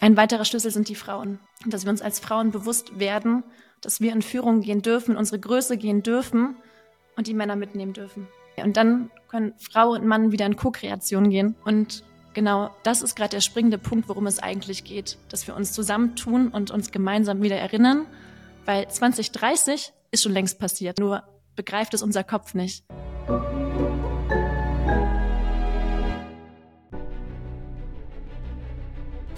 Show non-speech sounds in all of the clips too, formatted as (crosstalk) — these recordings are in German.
Ein weiterer Schlüssel sind die Frauen. Dass wir uns als Frauen bewusst werden, dass wir in Führung gehen dürfen, unsere Größe gehen dürfen und die Männer mitnehmen dürfen. Und dann können Frau und Mann wieder in Co-Kreation gehen. Und genau das ist gerade der springende Punkt, worum es eigentlich geht. Dass wir uns zusammentun und uns gemeinsam wieder erinnern, weil 2030 ist schon längst passiert. Nur begreift es unser Kopf nicht.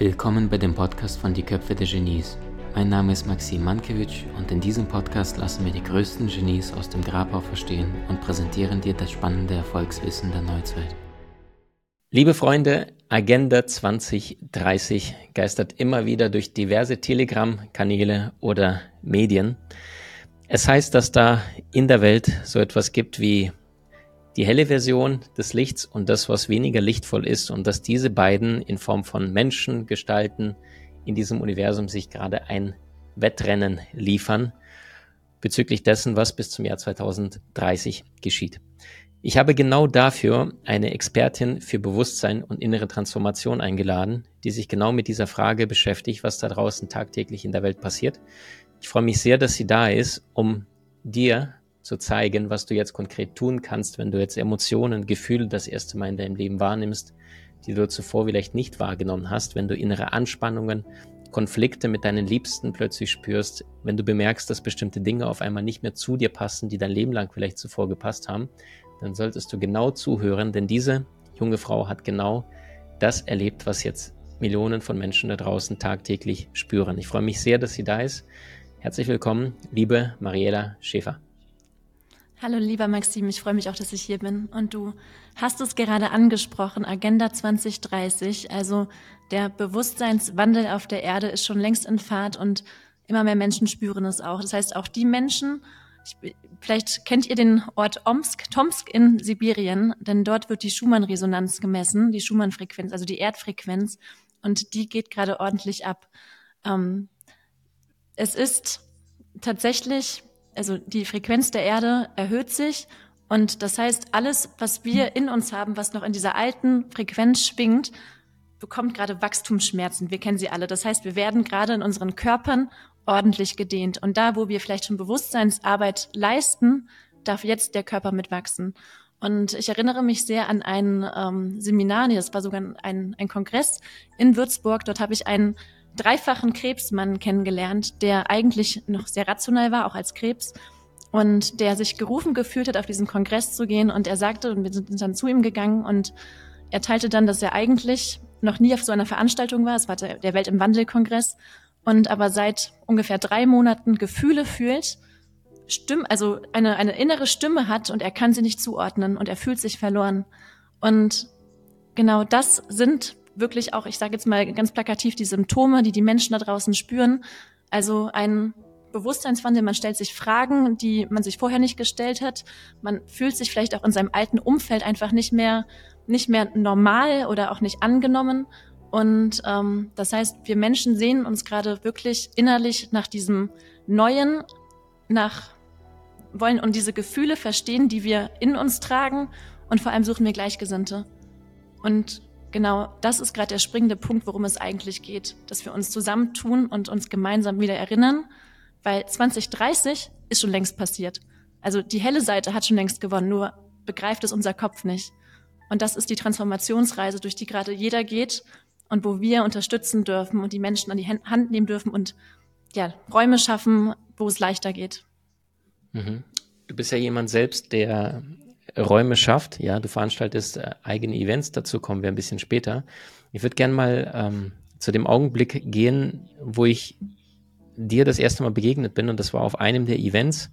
Willkommen bei dem Podcast von Die Köpfe der Genies. Mein Name ist Maxim Mankewitsch und in diesem Podcast lassen wir die größten Genies aus dem Grabau verstehen und präsentieren dir das spannende Erfolgswissen der Neuzeit. Liebe Freunde, Agenda 2030 geistert immer wieder durch diverse Telegram-Kanäle oder Medien. Es heißt, dass da in der Welt so etwas gibt wie die helle Version des Lichts und das, was weniger lichtvoll ist und dass diese beiden in Form von Menschen, Gestalten in diesem Universum sich gerade ein Wettrennen liefern bezüglich dessen, was bis zum Jahr 2030 geschieht. Ich habe genau dafür eine Expertin für Bewusstsein und innere Transformation eingeladen, die sich genau mit dieser Frage beschäftigt, was da draußen tagtäglich in der Welt passiert. Ich freue mich sehr, dass sie da ist, um dir zu zeigen, was du jetzt konkret tun kannst, wenn du jetzt Emotionen, Gefühle das erste Mal in deinem Leben wahrnimmst, die du zuvor vielleicht nicht wahrgenommen hast, wenn du innere Anspannungen, Konflikte mit deinen Liebsten plötzlich spürst, wenn du bemerkst, dass bestimmte Dinge auf einmal nicht mehr zu dir passen, die dein Leben lang vielleicht zuvor gepasst haben, dann solltest du genau zuhören, denn diese junge Frau hat genau das erlebt, was jetzt Millionen von Menschen da draußen tagtäglich spüren. Ich freue mich sehr, dass sie da ist. Herzlich willkommen, liebe Mariela Schäfer. Hallo lieber Maxim, ich freue mich auch, dass ich hier bin. Und du hast es gerade angesprochen, Agenda 2030, also der Bewusstseinswandel auf der Erde ist schon längst in Fahrt und immer mehr Menschen spüren es auch. Das heißt, auch die Menschen, ich, vielleicht kennt ihr den Ort Omsk, Tomsk in Sibirien, denn dort wird die Schumann-Resonanz gemessen, die Schumann-Frequenz, also die Erdfrequenz, und die geht gerade ordentlich ab. Ähm, es ist tatsächlich also die Frequenz der Erde erhöht sich und das heißt, alles, was wir in uns haben, was noch in dieser alten Frequenz schwingt, bekommt gerade Wachstumsschmerzen. Wir kennen sie alle. Das heißt, wir werden gerade in unseren Körpern ordentlich gedehnt. Und da, wo wir vielleicht schon Bewusstseinsarbeit leisten, darf jetzt der Körper mitwachsen. Und ich erinnere mich sehr an ein ähm, Seminar, nee, das war sogar ein, ein Kongress in Würzburg. Dort habe ich einen dreifachen Krebsmann kennengelernt, der eigentlich noch sehr rational war, auch als Krebs, und der sich gerufen gefühlt hat, auf diesen Kongress zu gehen. Und er sagte, und wir sind dann zu ihm gegangen, und er teilte dann, dass er eigentlich noch nie auf so einer Veranstaltung war. Es war der Welt im Wandel-Kongress. Und aber seit ungefähr drei Monaten Gefühle fühlt, Stimme, also eine, eine innere Stimme hat und er kann sie nicht zuordnen und er fühlt sich verloren. Und genau das sind wirklich auch, ich sage jetzt mal ganz plakativ, die Symptome, die die Menschen da draußen spüren. Also ein Bewusstseinswandel, man stellt sich Fragen, die man sich vorher nicht gestellt hat. Man fühlt sich vielleicht auch in seinem alten Umfeld einfach nicht mehr, nicht mehr normal oder auch nicht angenommen. Und ähm, das heißt, wir Menschen sehen uns gerade wirklich innerlich nach diesem Neuen, nach wollen und diese Gefühle verstehen, die wir in uns tragen und vor allem suchen wir Gleichgesinnte. Und genau das ist gerade der springende Punkt, worum es eigentlich geht, dass wir uns zusammentun und uns gemeinsam wieder erinnern, weil 2030 ist schon längst passiert. Also die helle Seite hat schon längst gewonnen, nur begreift es unser Kopf nicht. Und das ist die Transformationsreise, durch die gerade jeder geht und wo wir unterstützen dürfen und die Menschen an die Hand nehmen dürfen und ja, Räume schaffen, wo es leichter geht. Mhm. Du bist ja jemand selbst, der Räume schafft. Ja, du veranstaltest äh, eigene Events, dazu kommen wir ein bisschen später. Ich würde gerne mal ähm, zu dem Augenblick gehen, wo ich dir das erste Mal begegnet bin und das war auf einem der Events.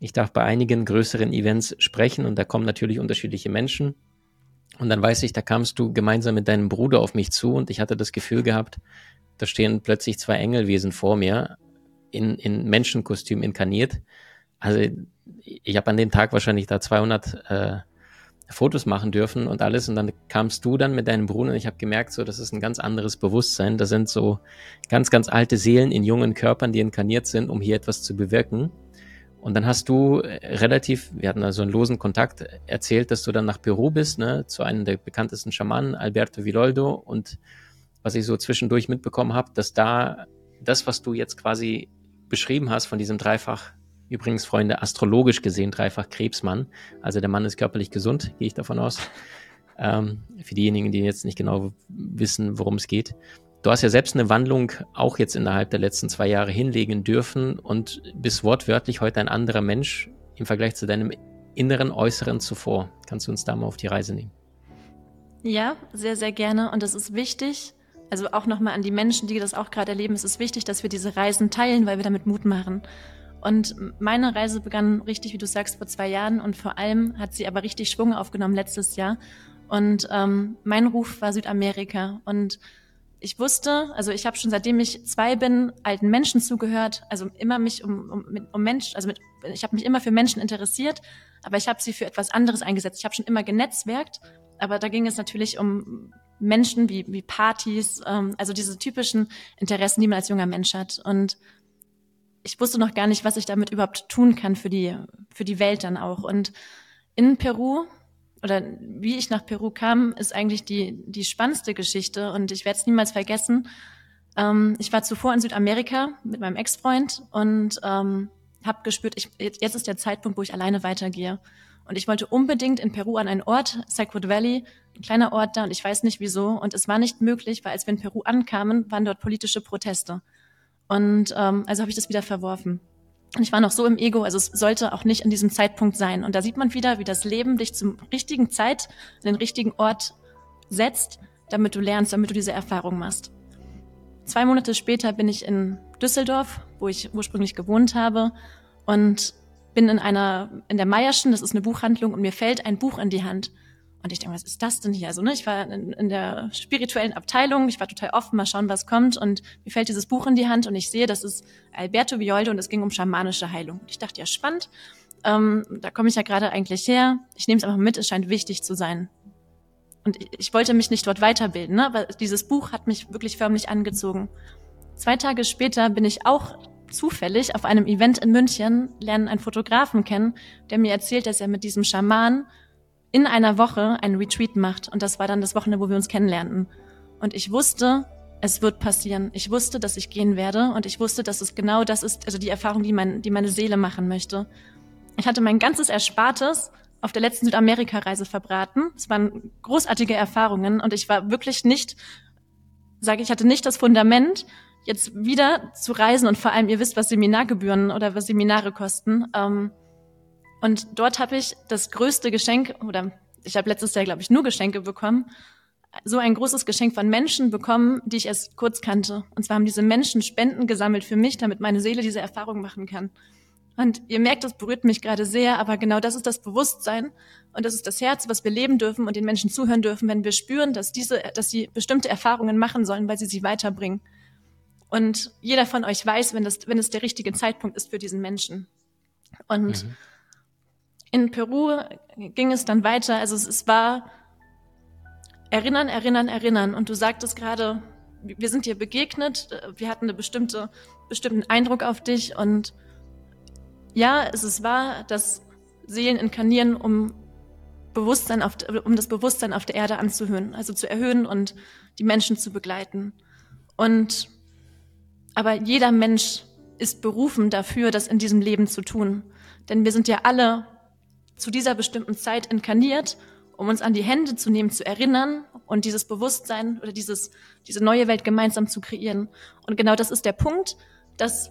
Ich darf bei einigen größeren Events sprechen und da kommen natürlich unterschiedliche Menschen. Und dann weiß ich, da kamst du gemeinsam mit deinem Bruder auf mich zu und ich hatte das Gefühl gehabt, da stehen plötzlich zwei Engelwesen vor mir, in, in Menschenkostüm inkarniert. Also ich habe an dem Tag wahrscheinlich da 200 äh, Fotos machen dürfen und alles. Und dann kamst du dann mit deinem Bruder und ich habe gemerkt, so, das ist ein ganz anderes Bewusstsein. Da sind so ganz, ganz alte Seelen in jungen Körpern, die inkarniert sind, um hier etwas zu bewirken. Und dann hast du äh, relativ, wir hatten also einen losen Kontakt, erzählt, dass du dann nach Peru bist, ne, zu einem der bekanntesten Schamanen, Alberto Villoldo, und was ich so zwischendurch mitbekommen habe, dass da das, was du jetzt quasi beschrieben hast von diesem dreifach, übrigens Freunde, astrologisch gesehen dreifach Krebsmann, also der Mann ist körperlich gesund, gehe ich davon aus, ähm, für diejenigen, die jetzt nicht genau wissen, worum es geht. Du hast ja selbst eine Wandlung auch jetzt innerhalb der letzten zwei Jahre hinlegen dürfen und bist wortwörtlich heute ein anderer Mensch im Vergleich zu deinem inneren, äußeren zuvor. Kannst du uns da mal auf die Reise nehmen? Ja, sehr, sehr gerne. Und das ist wichtig. Also auch nochmal an die Menschen, die das auch gerade erleben. Es ist wichtig, dass wir diese Reisen teilen, weil wir damit Mut machen. Und meine Reise begann richtig, wie du sagst, vor zwei Jahren. Und vor allem hat sie aber richtig Schwung aufgenommen letztes Jahr. Und ähm, mein Ruf war Südamerika. Und ich wusste, also ich habe schon seitdem ich zwei bin, alten Menschen zugehört, also immer mich um, um, um Menschen, also mit, ich habe mich immer für Menschen interessiert, aber ich habe sie für etwas anderes eingesetzt. Ich habe schon immer genetzwerkt, aber da ging es natürlich um Menschen wie, wie Partys, ähm, also diese typischen Interessen, die man als junger Mensch hat. Und ich wusste noch gar nicht, was ich damit überhaupt tun kann für die, für die Welt dann auch. Und in Peru oder wie ich nach Peru kam, ist eigentlich die, die spannendste Geschichte und ich werde es niemals vergessen. Ähm, ich war zuvor in Südamerika mit meinem Ex-Freund und ähm, habe gespürt, ich, jetzt ist der Zeitpunkt, wo ich alleine weitergehe. Und ich wollte unbedingt in Peru an einen Ort, Sacred Valley, ein kleiner Ort da und ich weiß nicht wieso. Und es war nicht möglich, weil als wir in Peru ankamen, waren dort politische Proteste. Und ähm, also habe ich das wieder verworfen. Und ich war noch so im Ego, also es sollte auch nicht an diesem Zeitpunkt sein. Und da sieht man wieder, wie das Leben dich zum richtigen Zeit, an den richtigen Ort setzt, damit du lernst, damit du diese Erfahrung machst. Zwei Monate später bin ich in Düsseldorf, wo ich ursprünglich gewohnt habe, und bin in einer, in der Meierschen, das ist eine Buchhandlung, und mir fällt ein Buch in die Hand. Und ich denke, was ist das denn hier? Also, ne, ich war in, in, der spirituellen Abteilung, ich war total offen, mal schauen, was kommt. Und mir fällt dieses Buch in die Hand und ich sehe, das ist Alberto Violde und es ging um schamanische Heilung. Und ich dachte, ja, spannend. Ähm, da komme ich ja gerade eigentlich her. Ich nehme es einfach mit, es scheint wichtig zu sein. Und ich, ich wollte mich nicht dort weiterbilden, ne? aber dieses Buch hat mich wirklich förmlich angezogen. Zwei Tage später bin ich auch zufällig auf einem Event in München, lernen einen Fotografen kennen, der mir erzählt, dass er mit diesem Schaman in einer Woche einen Retreat macht. Und das war dann das Wochenende, wo wir uns kennenlernten. Und ich wusste, es wird passieren. Ich wusste, dass ich gehen werde. Und ich wusste, dass es genau das ist, also die Erfahrung, die, mein, die meine Seele machen möchte. Ich hatte mein ganzes Erspartes auf der letzten Südamerika-Reise verbraten. Es waren großartige Erfahrungen und ich war wirklich nicht, sage ich, hatte nicht das Fundament, jetzt wieder zu reisen und vor allem, ihr wisst, was Seminargebühren oder was Seminare kosten. Ähm, und dort habe ich das größte Geschenk, oder ich habe letztes Jahr, glaube ich, nur Geschenke bekommen, so ein großes Geschenk von Menschen bekommen, die ich erst kurz kannte. Und zwar haben diese Menschen Spenden gesammelt für mich, damit meine Seele diese Erfahrung machen kann. Und ihr merkt, das berührt mich gerade sehr, aber genau das ist das Bewusstsein und das ist das Herz, was wir leben dürfen und den Menschen zuhören dürfen, wenn wir spüren, dass diese, dass sie bestimmte Erfahrungen machen sollen, weil sie sie weiterbringen. Und jeder von euch weiß, wenn das, wenn es der richtige Zeitpunkt ist für diesen Menschen. Und mhm in Peru ging es dann weiter. Also es, es war Erinnern, Erinnern, Erinnern. Und du sagtest gerade, wir sind dir begegnet, wir hatten einen bestimmte, bestimmten Eindruck auf dich. Und ja, es ist wahr, dass Seelen inkarnieren, um Bewusstsein auf, um das Bewusstsein auf der Erde anzuhören, also zu erhöhen und die Menschen zu begleiten. Und aber jeder Mensch ist berufen dafür, das in diesem Leben zu tun. Denn wir sind ja alle zu dieser bestimmten Zeit inkarniert, um uns an die Hände zu nehmen, zu erinnern und dieses Bewusstsein oder dieses, diese neue Welt gemeinsam zu kreieren. Und genau das ist der Punkt, dass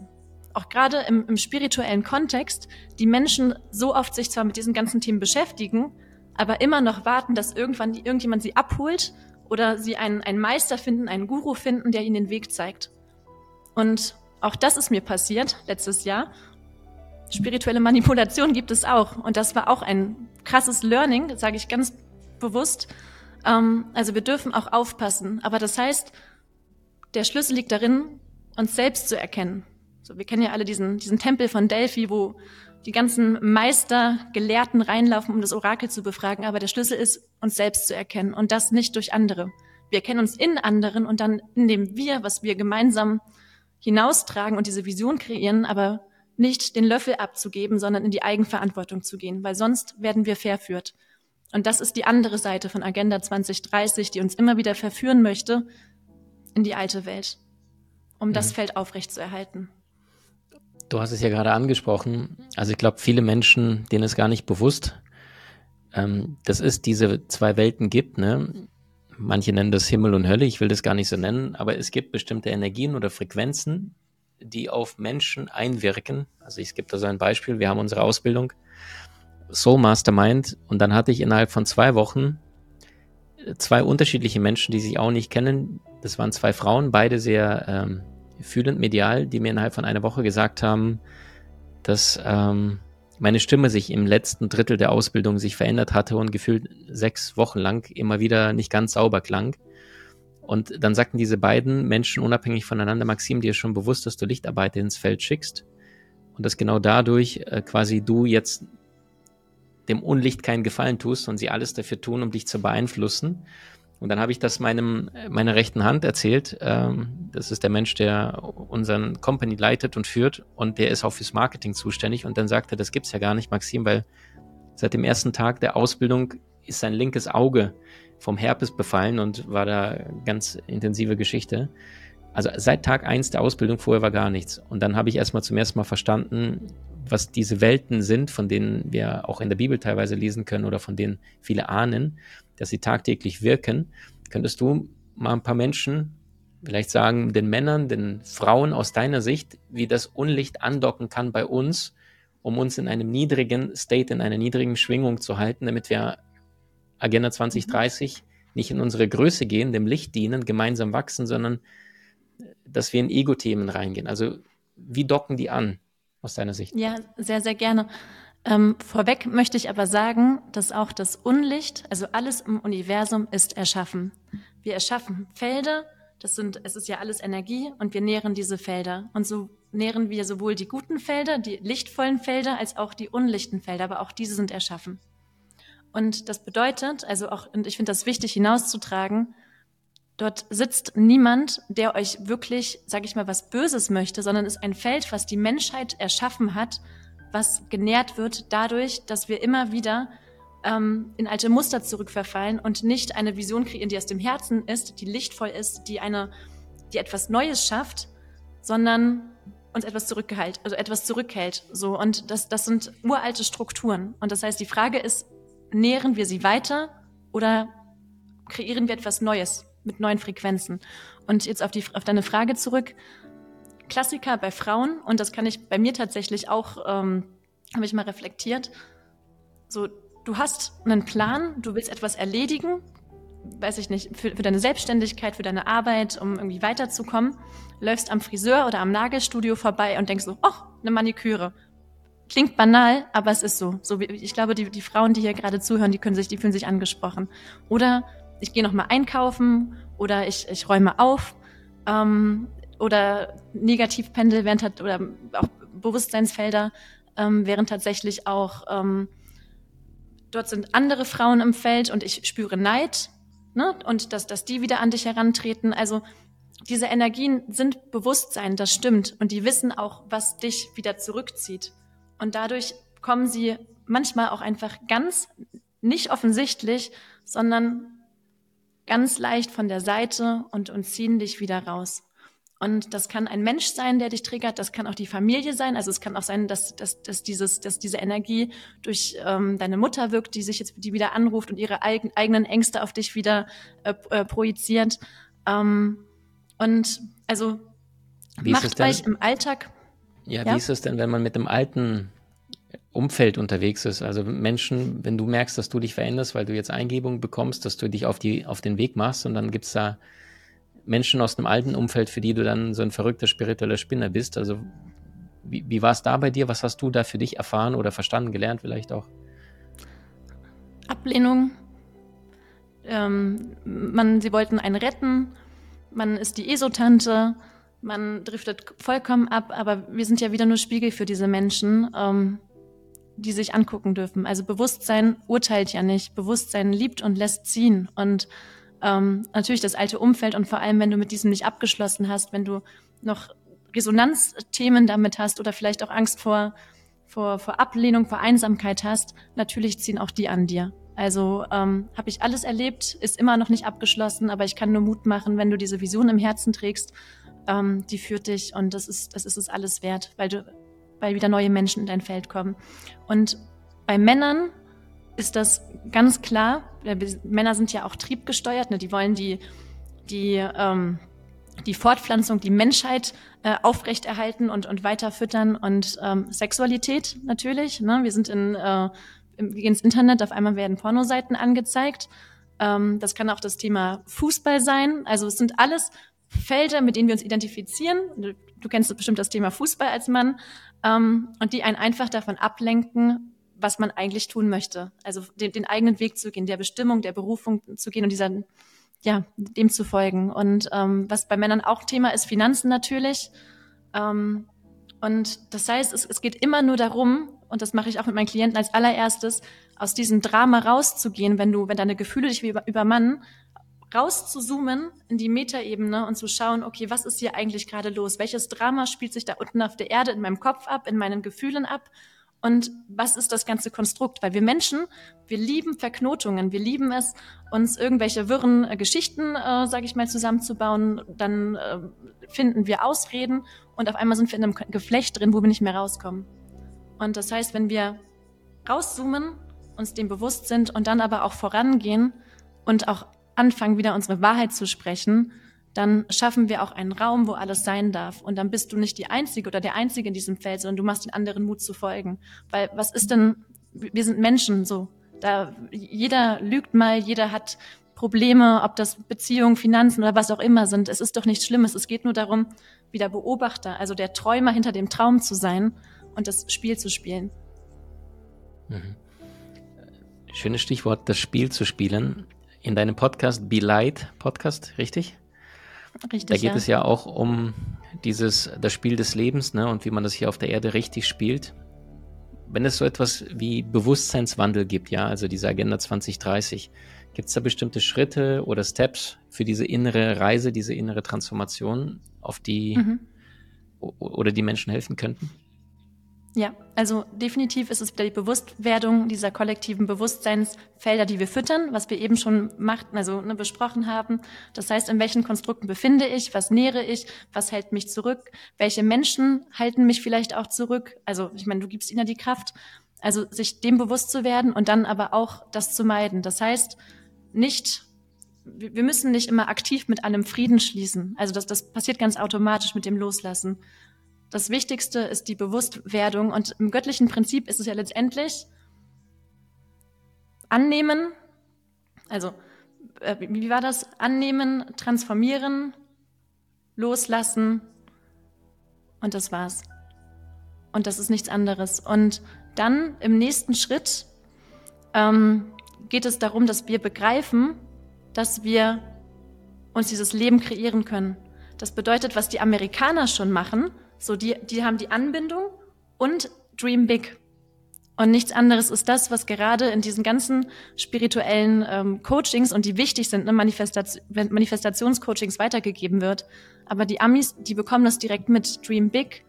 auch gerade im, im spirituellen Kontext die Menschen so oft sich zwar mit diesen ganzen Themen beschäftigen, aber immer noch warten, dass irgendwann irgendjemand sie abholt oder sie einen, einen Meister finden, einen Guru finden, der ihnen den Weg zeigt. Und auch das ist mir passiert letztes Jahr. Spirituelle Manipulation gibt es auch. Und das war auch ein krasses Learning, sage ich ganz bewusst. Ähm, also wir dürfen auch aufpassen. Aber das heißt, der Schlüssel liegt darin, uns selbst zu erkennen. So, wir kennen ja alle diesen, diesen Tempel von Delphi, wo die ganzen Meister, Gelehrten reinlaufen, um das Orakel zu befragen. Aber der Schlüssel ist, uns selbst zu erkennen und das nicht durch andere. Wir erkennen uns in anderen und dann in dem Wir, was wir gemeinsam hinaustragen und diese Vision kreieren, aber nicht den Löffel abzugeben, sondern in die Eigenverantwortung zu gehen, weil sonst werden wir verführt. Und das ist die andere Seite von Agenda 2030, die uns immer wieder verführen möchte, in die alte Welt, um mhm. das Feld aufrechtzuerhalten. Du hast es ja gerade angesprochen. Also ich glaube, viele Menschen, denen ist gar nicht bewusst, ähm, dass es diese zwei Welten gibt. Ne? Manche nennen das Himmel und Hölle, ich will das gar nicht so nennen, aber es gibt bestimmte Energien oder Frequenzen, die auf Menschen einwirken. Also ich gebe da so ein Beispiel, wir haben unsere Ausbildung Soul Mastermind und dann hatte ich innerhalb von zwei Wochen zwei unterschiedliche Menschen, die sich auch nicht kennen. Das waren zwei Frauen, beide sehr ähm, fühlend medial, die mir innerhalb von einer Woche gesagt haben, dass ähm, meine Stimme sich im letzten Drittel der Ausbildung sich verändert hatte und gefühlt sechs Wochen lang immer wieder nicht ganz sauber klang. Und dann sagten diese beiden Menschen unabhängig voneinander, Maxim, dir ist schon bewusst, dass du Lichtarbeiter ins Feld schickst und dass genau dadurch äh, quasi du jetzt dem Unlicht keinen Gefallen tust und sie alles dafür tun, um dich zu beeinflussen. Und dann habe ich das meinem, meiner rechten Hand erzählt. Ähm, das ist der Mensch, der unseren Company leitet und führt und der ist auch fürs Marketing zuständig. Und dann sagte er, das gibt's ja gar nicht, Maxim, weil seit dem ersten Tag der Ausbildung ist sein linkes Auge vom Herpes befallen und war da ganz intensive Geschichte. Also seit Tag eins der Ausbildung vorher war gar nichts. Und dann habe ich erstmal zum ersten Mal verstanden, was diese Welten sind, von denen wir auch in der Bibel teilweise lesen können oder von denen viele ahnen dass sie tagtäglich wirken. Könntest du mal ein paar Menschen, vielleicht sagen, den Männern, den Frauen aus deiner Sicht, wie das Unlicht andocken kann bei uns, um uns in einem niedrigen State, in einer niedrigen Schwingung zu halten, damit wir Agenda 2030 mhm. nicht in unsere Größe gehen, dem Licht dienen, gemeinsam wachsen, sondern dass wir in Ego-Themen reingehen. Also wie docken die an aus deiner Sicht? Ja, sehr, sehr gerne. Ähm, vorweg möchte ich aber sagen, dass auch das Unlicht, also alles im Universum ist erschaffen. Wir erschaffen Felder, das sind, es ist ja alles Energie und wir nähren diese Felder. Und so nähren wir sowohl die guten Felder, die lichtvollen Felder, als auch die unlichten Felder, aber auch diese sind erschaffen. Und das bedeutet, also auch, und ich finde das wichtig hinauszutragen, dort sitzt niemand, der euch wirklich, sage ich mal, was Böses möchte, sondern ist ein Feld, was die Menschheit erschaffen hat, was genährt wird dadurch, dass wir immer wieder ähm, in alte Muster zurückverfallen und nicht eine Vision kreieren, die aus dem Herzen ist, die lichtvoll ist, die eine, die etwas Neues schafft, sondern uns etwas zurückgehält, also etwas zurückhält. So und das, das sind uralte Strukturen. Und das heißt, die Frage ist, nähren wir sie weiter oder kreieren wir etwas Neues mit neuen Frequenzen? Und jetzt auf die auf deine Frage zurück. Klassiker bei Frauen, und das kann ich bei mir tatsächlich auch, ähm, habe ich mal reflektiert. So, du hast einen Plan, du willst etwas erledigen, weiß ich nicht, für, für deine Selbstständigkeit, für deine Arbeit, um irgendwie weiterzukommen, läufst am Friseur oder am Nagelstudio vorbei und denkst so, oh, eine Maniküre. Klingt banal, aber es ist so. so ich glaube, die, die Frauen, die hier gerade zuhören, die können sich, die fühlen sich angesprochen. Oder ich gehe noch mal einkaufen oder ich, ich räume auf. Ähm, oder Negativpendel wären oder auch Bewusstseinsfelder ähm, wären tatsächlich auch ähm, dort sind andere Frauen im Feld und ich spüre Neid ne? und dass, dass die wieder an dich herantreten. Also diese Energien sind Bewusstsein, das stimmt. Und die wissen auch, was dich wieder zurückzieht. Und dadurch kommen sie manchmal auch einfach ganz nicht offensichtlich, sondern ganz leicht von der Seite und, und ziehen dich wieder raus. Und das kann ein Mensch sein, der dich triggert, das kann auch die Familie sein. Also es kann auch sein, dass, dass, dass, dieses, dass diese Energie durch ähm, deine Mutter wirkt, die sich jetzt die wieder anruft und ihre eigen, eigenen Ängste auf dich wieder äh, äh, projiziert. Ähm, und also wie macht euch im Alltag. Ja, ja, wie ist es denn, wenn man mit dem alten Umfeld unterwegs ist? Also Menschen, wenn du merkst, dass du dich veränderst, weil du jetzt Eingebungen bekommst, dass du dich auf, die, auf den Weg machst und dann gibt's da Menschen aus dem alten Umfeld, für die du dann so ein verrückter spiritueller Spinner bist. Also wie, wie war es da bei dir? Was hast du da für dich erfahren oder verstanden, gelernt vielleicht auch? Ablehnung. Ähm, man, sie wollten einen retten. Man ist die Esotante. Man driftet vollkommen ab. Aber wir sind ja wieder nur Spiegel für diese Menschen, ähm, die sich angucken dürfen. Also Bewusstsein urteilt ja nicht. Bewusstsein liebt und lässt ziehen. Und ähm, natürlich das alte Umfeld und vor allem, wenn du mit diesem nicht abgeschlossen hast, wenn du noch Resonanzthemen damit hast oder vielleicht auch Angst vor, vor, vor Ablehnung, vor Einsamkeit hast, natürlich ziehen auch die an dir. Also ähm, habe ich alles erlebt, ist immer noch nicht abgeschlossen, aber ich kann nur Mut machen, wenn du diese Vision im Herzen trägst, ähm, die führt dich und das ist, das ist es alles wert, weil du, weil wieder neue Menschen in dein Feld kommen. Und bei Männern ist das ganz klar. Männer sind ja auch triebgesteuert, ne? die wollen die, die, ähm, die Fortpflanzung, die Menschheit äh, aufrechterhalten und, und weiter füttern und ähm, Sexualität natürlich. Ne? Wir sind in, äh, ins Internet, auf einmal werden Pornoseiten angezeigt. Ähm, das kann auch das Thema Fußball sein. Also es sind alles Felder, mit denen wir uns identifizieren. Du kennst bestimmt das Thema Fußball als Mann. Ähm, und die einen einfach davon ablenken, was man eigentlich tun möchte. Also den, den, eigenen Weg zu gehen, der Bestimmung, der Berufung zu gehen und dieser, ja, dem zu folgen. Und ähm, was bei Männern auch Thema ist, Finanzen natürlich. Ähm, und das heißt, es, es geht immer nur darum, und das mache ich auch mit meinen Klienten als allererstes, aus diesem Drama rauszugehen, wenn du, wenn deine Gefühle dich über, übermannen, rauszuzoomen in die Metaebene und zu schauen, okay, was ist hier eigentlich gerade los? Welches Drama spielt sich da unten auf der Erde in meinem Kopf ab, in meinen Gefühlen ab? und was ist das ganze Konstrukt? Weil wir Menschen, wir lieben Verknotungen, wir lieben es, uns irgendwelche wirren äh, Geschichten, äh, sage ich mal, zusammenzubauen. Dann äh, finden wir Ausreden und auf einmal sind wir in einem Geflecht drin, wo wir nicht mehr rauskommen. Und das heißt, wenn wir rauszoomen, uns dem bewusst sind und dann aber auch vorangehen und auch anfangen, wieder unsere Wahrheit zu sprechen, dann schaffen wir auch einen Raum, wo alles sein darf. Und dann bist du nicht die Einzige oder der Einzige in diesem Feld, sondern du machst den anderen Mut zu folgen. Weil was ist denn, wir sind Menschen so. Da, jeder lügt mal, jeder hat Probleme, ob das Beziehungen, Finanzen oder was auch immer sind. Es ist doch nichts Schlimmes. Es geht nur darum, wieder Beobachter, also der Träumer hinter dem Traum zu sein und das Spiel zu spielen. Mhm. Schönes Stichwort, das Spiel zu spielen. In deinem Podcast Be Light Podcast, richtig? Richtig, da geht ja. es ja auch um dieses, das Spiel des Lebens ne, und wie man das hier auf der Erde richtig spielt. Wenn es so etwas wie Bewusstseinswandel gibt, ja, also diese Agenda 2030, gibt es da bestimmte Schritte oder Steps für diese innere Reise, diese innere Transformation, auf die mhm. oder die Menschen helfen könnten? Ja, also definitiv ist es wieder die Bewusstwerdung dieser kollektiven Bewusstseinsfelder, die wir füttern, was wir eben schon machten, also ne, besprochen haben. Das heißt, in welchen Konstrukten befinde ich, was nähere ich, was hält mich zurück, welche Menschen halten mich vielleicht auch zurück. Also ich meine, du gibst ihnen ja die Kraft. Also sich dem bewusst zu werden und dann aber auch das zu meiden. Das heißt, nicht wir müssen nicht immer aktiv mit einem Frieden schließen. Also das, das passiert ganz automatisch mit dem Loslassen. Das Wichtigste ist die Bewusstwerdung und im göttlichen Prinzip ist es ja letztendlich annehmen, also äh, wie war das? Annehmen, transformieren, loslassen und das war's. Und das ist nichts anderes. Und dann im nächsten Schritt ähm, geht es darum, dass wir begreifen, dass wir uns dieses Leben kreieren können. Das bedeutet, was die Amerikaner schon machen, so, die, die haben die Anbindung und Dream Big. Und nichts anderes ist das, was gerade in diesen ganzen spirituellen ähm, Coachings und die wichtig sind, ne, Manifestation, Manifestationscoachings weitergegeben wird. Aber die Amis, die bekommen das direkt mit Dream Big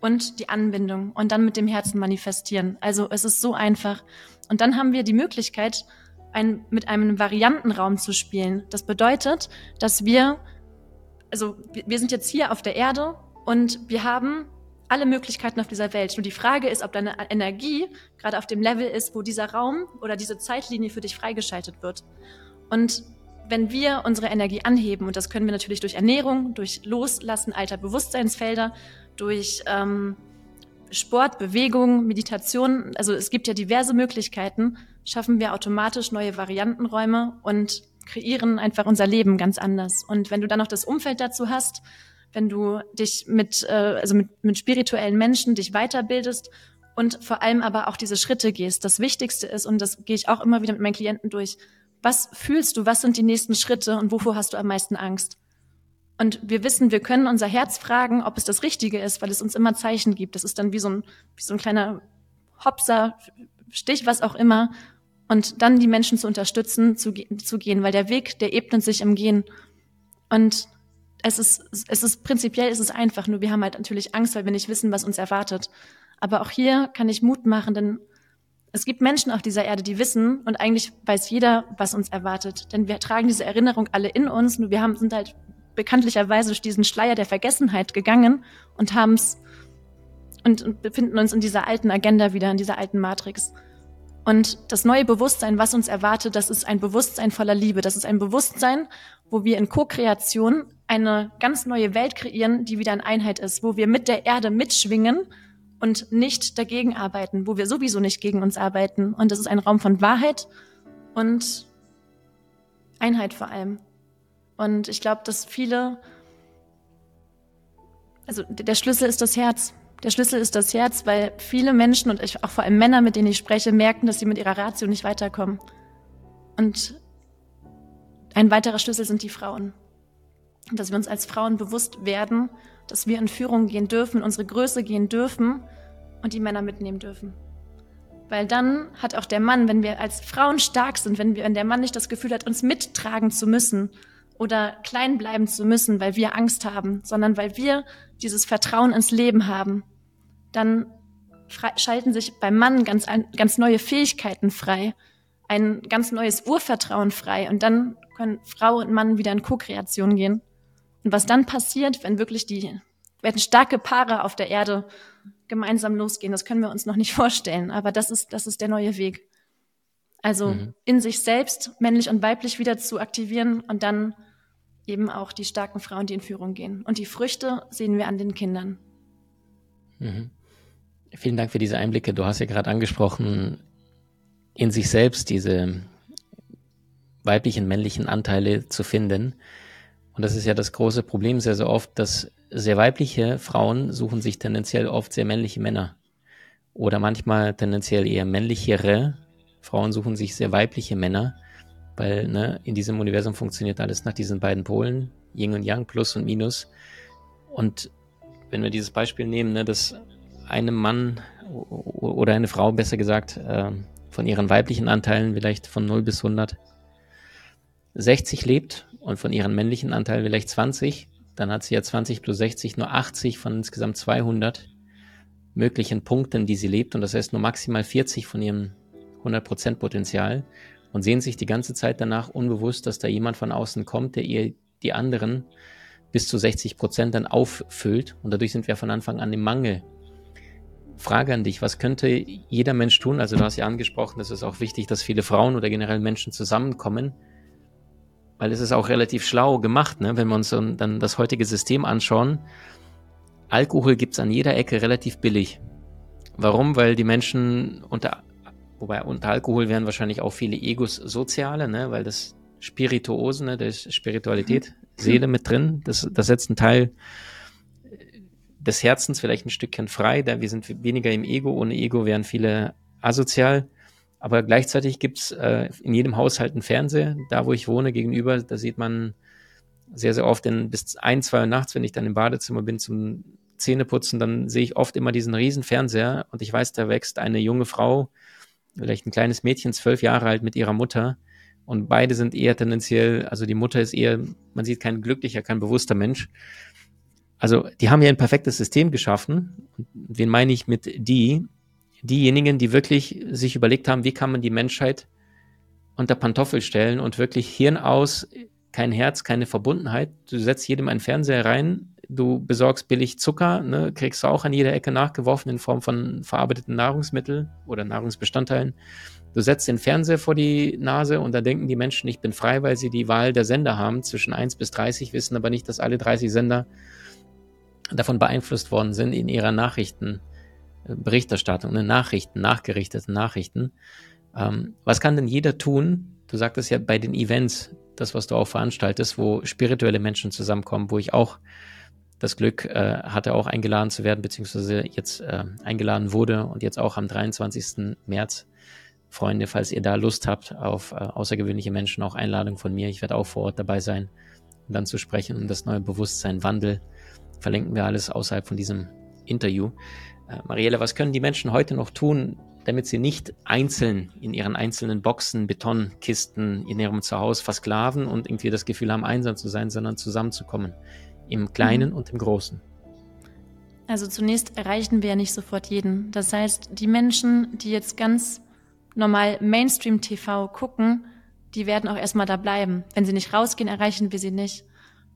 und die Anbindung und dann mit dem Herzen manifestieren. Also es ist so einfach. Und dann haben wir die Möglichkeit, ein, mit einem Variantenraum zu spielen. Das bedeutet, dass wir, also wir sind jetzt hier auf der Erde und wir haben alle Möglichkeiten auf dieser Welt. Nur die Frage ist, ob deine Energie gerade auf dem Level ist, wo dieser Raum oder diese Zeitlinie für dich freigeschaltet wird. Und wenn wir unsere Energie anheben, und das können wir natürlich durch Ernährung, durch Loslassen alter Bewusstseinsfelder, durch ähm, Sport, Bewegung, Meditation, also es gibt ja diverse Möglichkeiten, schaffen wir automatisch neue Variantenräume und kreieren einfach unser Leben ganz anders. Und wenn du dann noch das Umfeld dazu hast, wenn du dich mit, äh, also mit, mit spirituellen Menschen dich weiterbildest und vor allem aber auch diese Schritte gehst. Das Wichtigste ist, und das gehe ich auch immer wieder mit meinen Klienten durch, was fühlst du, was sind die nächsten Schritte und wovor hast du am meisten Angst? Und wir wissen, wir können unser Herz fragen, ob es das Richtige ist, weil es uns immer Zeichen gibt. Das ist dann wie so ein, wie so ein kleiner Hopser, Stich, was auch immer. Und dann die Menschen zu unterstützen, zu, zu gehen, weil der Weg, der ebnet sich im Gehen. Und es ist, es ist prinzipiell ist es einfach, nur wir haben halt natürlich Angst, weil wir nicht wissen, was uns erwartet. Aber auch hier kann ich Mut machen, denn es gibt Menschen auf dieser Erde, die wissen und eigentlich weiß jeder, was uns erwartet. Denn wir tragen diese Erinnerung alle in uns, nur wir haben, sind halt bekanntlicherweise durch diesen Schleier der Vergessenheit gegangen und haben es und, und befinden uns in dieser alten Agenda wieder, in dieser alten Matrix. Und das neue Bewusstsein, was uns erwartet, das ist ein Bewusstsein voller Liebe. Das ist ein Bewusstsein, wo wir in Co-Kreation eine ganz neue Welt kreieren, die wieder in Einheit ist, wo wir mit der Erde mitschwingen und nicht dagegen arbeiten, wo wir sowieso nicht gegen uns arbeiten. Und das ist ein Raum von Wahrheit und Einheit vor allem. Und ich glaube, dass viele, also der Schlüssel ist das Herz. Der Schlüssel ist das Herz, weil viele Menschen und ich, auch vor allem Männer, mit denen ich spreche, merken, dass sie mit ihrer Ratio nicht weiterkommen. Und ein weiterer Schlüssel sind die Frauen. Dass wir uns als Frauen bewusst werden, dass wir in Führung gehen dürfen, unsere Größe gehen dürfen und die Männer mitnehmen dürfen. Weil dann hat auch der Mann, wenn wir als Frauen stark sind, wenn, wir, wenn der Mann nicht das Gefühl hat, uns mittragen zu müssen oder klein bleiben zu müssen, weil wir Angst haben, sondern weil wir dieses Vertrauen ins Leben haben, dann schalten sich beim Mann ganz, ganz neue Fähigkeiten frei, ein ganz neues Urvertrauen frei und dann können Frau und Mann wieder in Co-Kreation gehen. Und was dann passiert, wenn wirklich die, wenn starke Paare auf der Erde gemeinsam losgehen, das können wir uns noch nicht (laughs) vorstellen, aber das ist, das ist der neue Weg. Also mhm. in sich selbst männlich und weiblich wieder zu aktivieren und dann eben auch die starken Frauen, die in Führung gehen. Und die Früchte sehen wir an den Kindern. Mhm. Vielen Dank für diese Einblicke. Du hast ja gerade angesprochen, in sich selbst diese weiblichen, männlichen Anteile zu finden. Und das ist ja das große Problem sehr, sehr oft, dass sehr weibliche Frauen suchen sich tendenziell oft sehr männliche Männer. Oder manchmal tendenziell eher männlichere Frauen suchen sich sehr weibliche Männer weil ne, in diesem Universum funktioniert alles nach diesen beiden Polen, Yin und Yang, Plus und Minus. Und wenn wir dieses Beispiel nehmen, ne, dass einem Mann oder eine Frau, besser gesagt, äh, von ihren weiblichen Anteilen vielleicht von 0 bis 100 60 lebt und von ihren männlichen Anteilen vielleicht 20, dann hat sie ja 20 plus 60 nur 80 von insgesamt 200 möglichen Punkten, die sie lebt. Und das heißt nur maximal 40 von ihrem 100% Potenzial und sehen sich die ganze Zeit danach unbewusst, dass da jemand von außen kommt, der ihr die anderen bis zu 60 Prozent dann auffüllt und dadurch sind wir von Anfang an im Mangel. Frage an dich, was könnte jeder Mensch tun? Also du hast ja angesprochen, es ist auch wichtig, dass viele Frauen oder generell Menschen zusammenkommen, weil es ist auch relativ schlau gemacht, ne? wenn wir uns dann das heutige System anschauen. Alkohol gibt's an jeder Ecke relativ billig. Warum? Weil die Menschen unter Wobei unter Alkohol wären wahrscheinlich auch viele Egos soziale, ne? weil das Spirituosen, ne? da ist Spiritualität, mhm. Seele mit drin. Das, das setzt einen Teil des Herzens vielleicht ein Stückchen frei. Da wir sind weniger im Ego. Ohne Ego wären viele asozial. Aber gleichzeitig gibt's äh, in jedem Haushalt einen Fernseher. Da, wo ich wohne, gegenüber, da sieht man sehr, sehr oft, denn bis ein, zwei Uhr nachts, wenn ich dann im Badezimmer bin zum Zähneputzen, dann sehe ich oft immer diesen riesen Fernseher und ich weiß, da wächst eine junge Frau vielleicht ein kleines Mädchen, zwölf Jahre alt, mit ihrer Mutter. Und beide sind eher tendenziell, also die Mutter ist eher, man sieht kein glücklicher, kein bewusster Mensch. Also die haben ja ein perfektes System geschaffen. Wen meine ich mit die? Diejenigen, die wirklich sich überlegt haben, wie kann man die Menschheit unter Pantoffel stellen und wirklich Hirn aus, kein Herz, keine Verbundenheit. Du setzt jedem einen Fernseher rein, du besorgst billig Zucker, ne, kriegst du auch an jeder Ecke nachgeworfen in Form von verarbeiteten Nahrungsmitteln oder Nahrungsbestandteilen. Du setzt den Fernseher vor die Nase und da denken die Menschen, ich bin frei, weil sie die Wahl der Sender haben, zwischen 1 bis 30, wissen aber nicht, dass alle 30 Sender davon beeinflusst worden sind in ihrer Nachrichtenberichterstattung, ne, Nachrichten, nachgerichteten Nachrichten. Ähm, was kann denn jeder tun? Du sagtest ja bei den Events, das, was du auch veranstaltest, wo spirituelle Menschen zusammenkommen, wo ich auch das Glück äh, hatte, auch eingeladen zu werden, beziehungsweise jetzt äh, eingeladen wurde und jetzt auch am 23. März. Freunde, falls ihr da Lust habt auf äh, außergewöhnliche Menschen, auch Einladung von mir. Ich werde auch vor Ort dabei sein, um dann zu sprechen um das neue Bewusstsein, Wandel. Verlinken wir alles außerhalb von diesem Interview. Äh, Marielle, was können die Menschen heute noch tun, damit sie nicht einzeln in ihren einzelnen Boxen, Betonkisten in ihrem Zuhause versklaven und irgendwie das Gefühl haben, einsam zu sein, sondern zusammenzukommen? Im Kleinen mhm. und im Großen. Also zunächst erreichen wir ja nicht sofort jeden. Das heißt, die Menschen, die jetzt ganz normal Mainstream-TV gucken, die werden auch erstmal da bleiben. Wenn sie nicht rausgehen, erreichen wir sie nicht.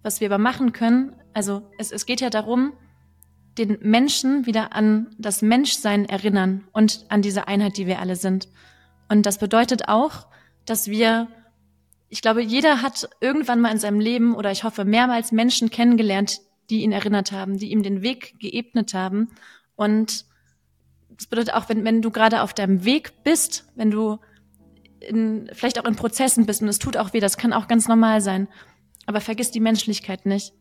Was wir aber machen können, also es, es geht ja darum, den Menschen wieder an das Menschsein erinnern und an diese Einheit, die wir alle sind. Und das bedeutet auch, dass wir, ich glaube, jeder hat irgendwann mal in seinem Leben oder ich hoffe mehrmals Menschen kennengelernt, die ihn erinnert haben, die ihm den Weg geebnet haben. Und das bedeutet auch, wenn, wenn du gerade auf deinem Weg bist, wenn du in, vielleicht auch in Prozessen bist und es tut auch weh, das kann auch ganz normal sein. Aber vergiss die Menschlichkeit nicht.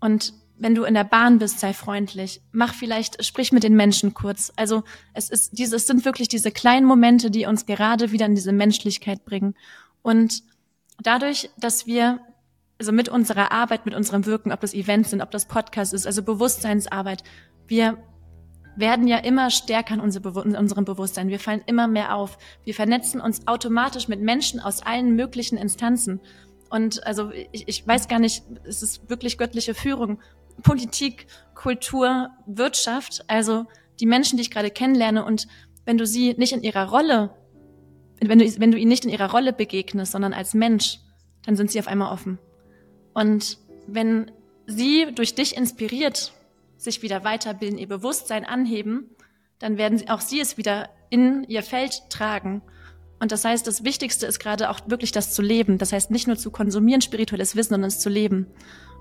Und wenn du in der Bahn bist, sei freundlich. Mach vielleicht, sprich mit den Menschen kurz. Also es ist diese, es sind wirklich diese kleinen Momente, die uns gerade wieder in diese Menschlichkeit bringen. Und dadurch, dass wir also mit unserer Arbeit, mit unserem Wirken, ob das Events sind, ob das Podcast ist, also Bewusstseinsarbeit, wir werden ja immer stärker in, unserem Bewusstsein. Wir fallen immer mehr auf. Wir vernetzen uns automatisch mit Menschen aus allen möglichen Instanzen. Und also ich, ich weiß gar nicht, es ist wirklich göttliche Führung. Politik, Kultur, Wirtschaft, also die Menschen, die ich gerade kennenlerne und wenn du sie nicht in ihrer Rolle, wenn du, wenn du ihnen nicht in ihrer Rolle begegnest, sondern als Mensch, dann sind sie auf einmal offen. Und wenn sie durch dich inspiriert sich wieder weiterbilden, ihr Bewusstsein anheben, dann werden auch sie es wieder in ihr Feld tragen. Und das heißt, das Wichtigste ist gerade auch wirklich das zu leben. Das heißt, nicht nur zu konsumieren spirituelles Wissen, sondern es zu leben.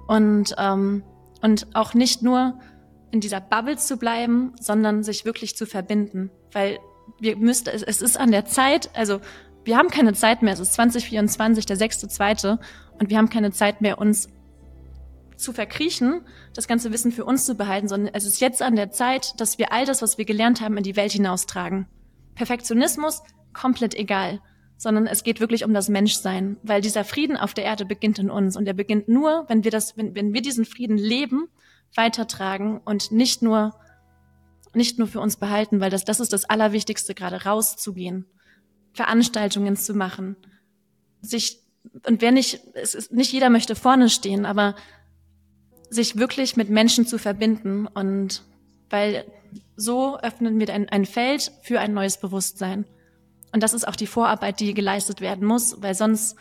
Und ähm, und auch nicht nur in dieser Bubble zu bleiben, sondern sich wirklich zu verbinden. Weil wir müssten, es ist an der Zeit, also wir haben keine Zeit mehr, es ist 2024, der sechste, zweite, und wir haben keine Zeit mehr, uns zu verkriechen, das ganze Wissen für uns zu behalten, sondern es ist jetzt an der Zeit, dass wir all das, was wir gelernt haben, in die Welt hinaustragen. Perfektionismus, komplett egal, sondern es geht wirklich um das Menschsein, weil dieser Frieden auf der Erde beginnt in uns und er beginnt nur, wenn wir das, wenn, wenn wir diesen Frieden leben, weitertragen und nicht nur, nicht nur für uns behalten, weil das, das ist das Allerwichtigste, gerade rauszugehen, Veranstaltungen zu machen, sich, und wer nicht, es ist, nicht jeder möchte vorne stehen, aber sich wirklich mit Menschen zu verbinden und weil so öffnen wir ein, ein Feld für ein neues Bewusstsein. Und das ist auch die Vorarbeit, die geleistet werden muss, weil sonst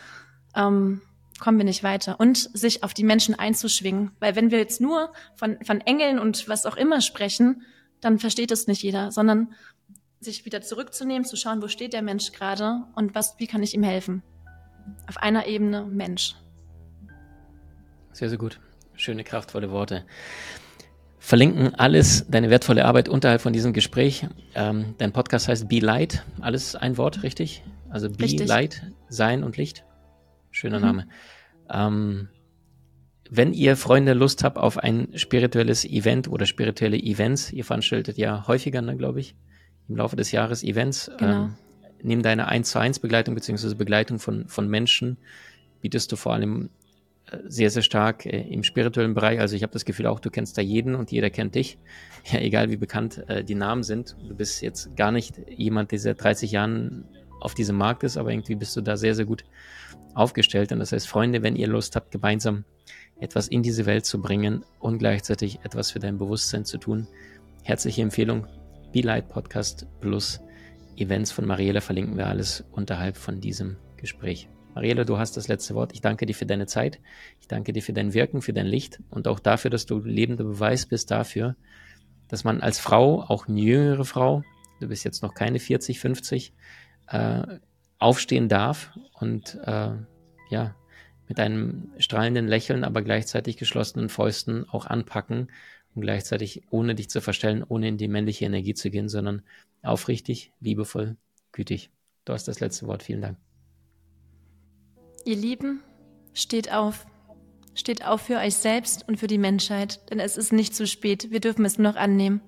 ähm, kommen wir nicht weiter. Und sich auf die Menschen einzuschwingen. Weil wenn wir jetzt nur von, von Engeln und was auch immer sprechen, dann versteht es nicht jeder, sondern sich wieder zurückzunehmen, zu schauen, wo steht der Mensch gerade und was, wie kann ich ihm helfen. Auf einer Ebene Mensch. Sehr, sehr gut. Schöne, kraftvolle Worte verlinken alles, deine wertvolle Arbeit unterhalb von diesem Gespräch. Ähm, dein Podcast heißt Be Light, alles ein Wort, richtig? Also Be richtig. Light, Sein und Licht. Schöner mhm. Name. Ähm, wenn ihr Freunde Lust habt auf ein spirituelles Event oder spirituelle Events, ihr veranstaltet ja häufiger, ne, glaube ich, im Laufe des Jahres Events. Genau. Ähm, neben deiner 1 zu 1 Begleitung beziehungsweise Begleitung von, von Menschen bietest du vor allem sehr, sehr stark äh, im spirituellen Bereich. Also ich habe das Gefühl auch, du kennst da jeden und jeder kennt dich. Ja, egal wie bekannt äh, die Namen sind. Du bist jetzt gar nicht jemand, der seit 30 Jahren auf diesem Markt ist, aber irgendwie bist du da sehr, sehr gut aufgestellt. Und das heißt, Freunde, wenn ihr Lust habt, gemeinsam etwas in diese Welt zu bringen und gleichzeitig etwas für dein Bewusstsein zu tun, herzliche Empfehlung. Be Light Podcast plus Events von Mariela verlinken wir alles unterhalb von diesem Gespräch. Mariela, du hast das letzte Wort. Ich danke dir für deine Zeit. Ich danke dir für dein Wirken, für dein Licht und auch dafür, dass du lebender Beweis bist dafür, dass man als Frau, auch eine jüngere Frau, du bist jetzt noch keine 40, 50, äh, aufstehen darf und äh, ja, mit einem strahlenden Lächeln, aber gleichzeitig geschlossenen Fäusten auch anpacken und gleichzeitig ohne dich zu verstellen, ohne in die männliche Energie zu gehen, sondern aufrichtig, liebevoll, gütig. Du hast das letzte Wort. Vielen Dank. Ihr Lieben, steht auf. Steht auf für euch selbst und für die Menschheit, denn es ist nicht zu spät. Wir dürfen es nur noch annehmen.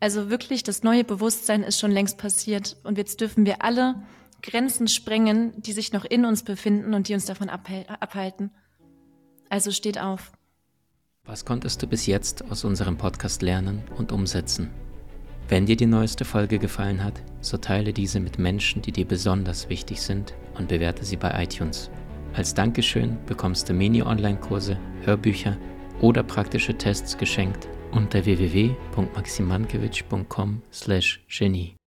Also wirklich, das neue Bewusstsein ist schon längst passiert und jetzt dürfen wir alle Grenzen sprengen, die sich noch in uns befinden und die uns davon abhalten. Also steht auf. Was konntest du bis jetzt aus unserem Podcast lernen und umsetzen? Wenn dir die neueste Folge gefallen hat, so teile diese mit Menschen, die dir besonders wichtig sind und bewerte sie bei iTunes. Als Dankeschön bekommst du Mini-Online-Kurse, Hörbücher oder praktische Tests geschenkt unter www.maximankiewicz.com/genie.